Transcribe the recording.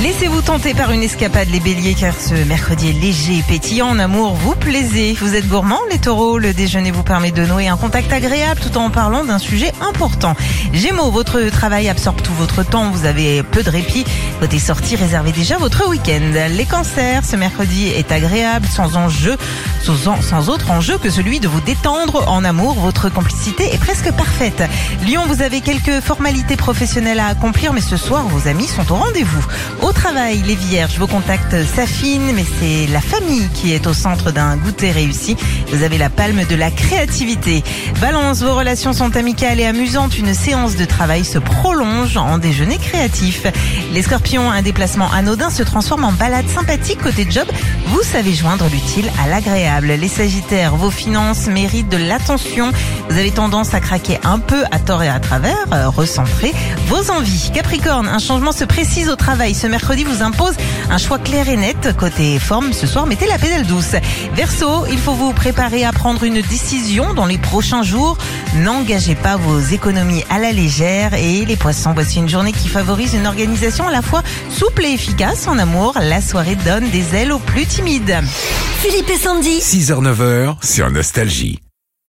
Laissez-vous tenter par une escapade les béliers car ce mercredi est léger et pétillant en amour, vous plaisez. Vous êtes gourmand les taureaux, le déjeuner vous permet de nouer un contact agréable tout en parlant d'un sujet important. Gémeaux, votre travail absorbe tout votre temps, vous avez peu de répit. Côté sortie, réservez déjà votre week-end. Les cancers, ce mercredi est agréable, sans enjeu, sans, sans autre enjeu que celui de vous détendre en amour. Votre complicité est presque parfaite. Lyon, vous avez quelques formalités professionnelles à accomplir, mais ce soir, vos amis sont au rendez-vous. Au travail, les vierges, vos contacts s'affinent, mais c'est la famille qui est au centre d'un goûter réussi. Vous avez la palme de la créativité. Balance, vos relations sont amicales et amusantes. Une séance de travail se prolonge en déjeuner créatif. Les scorpions, un déplacement anodin se transforme en balade sympathique côté job. Vous savez joindre l'utile à l'agréable. Les sagittaires, vos finances méritent de l'attention. Vous avez tendance à craquer un peu à tort et à travers. Euh, recentrez vos envies. Capricorne, un changement se précise au travail. Mercredi vous impose un choix clair et net. Côté forme, ce soir, mettez la pédale douce. Verseau, il faut vous préparer à prendre une décision dans les prochains jours. N'engagez pas vos économies à la légère. Et les poissons, voici une journée qui favorise une organisation à la fois souple et efficace. En amour, la soirée donne des ailes aux plus timides. Philippe et Sandy. 6h-9h sur Nostalgie.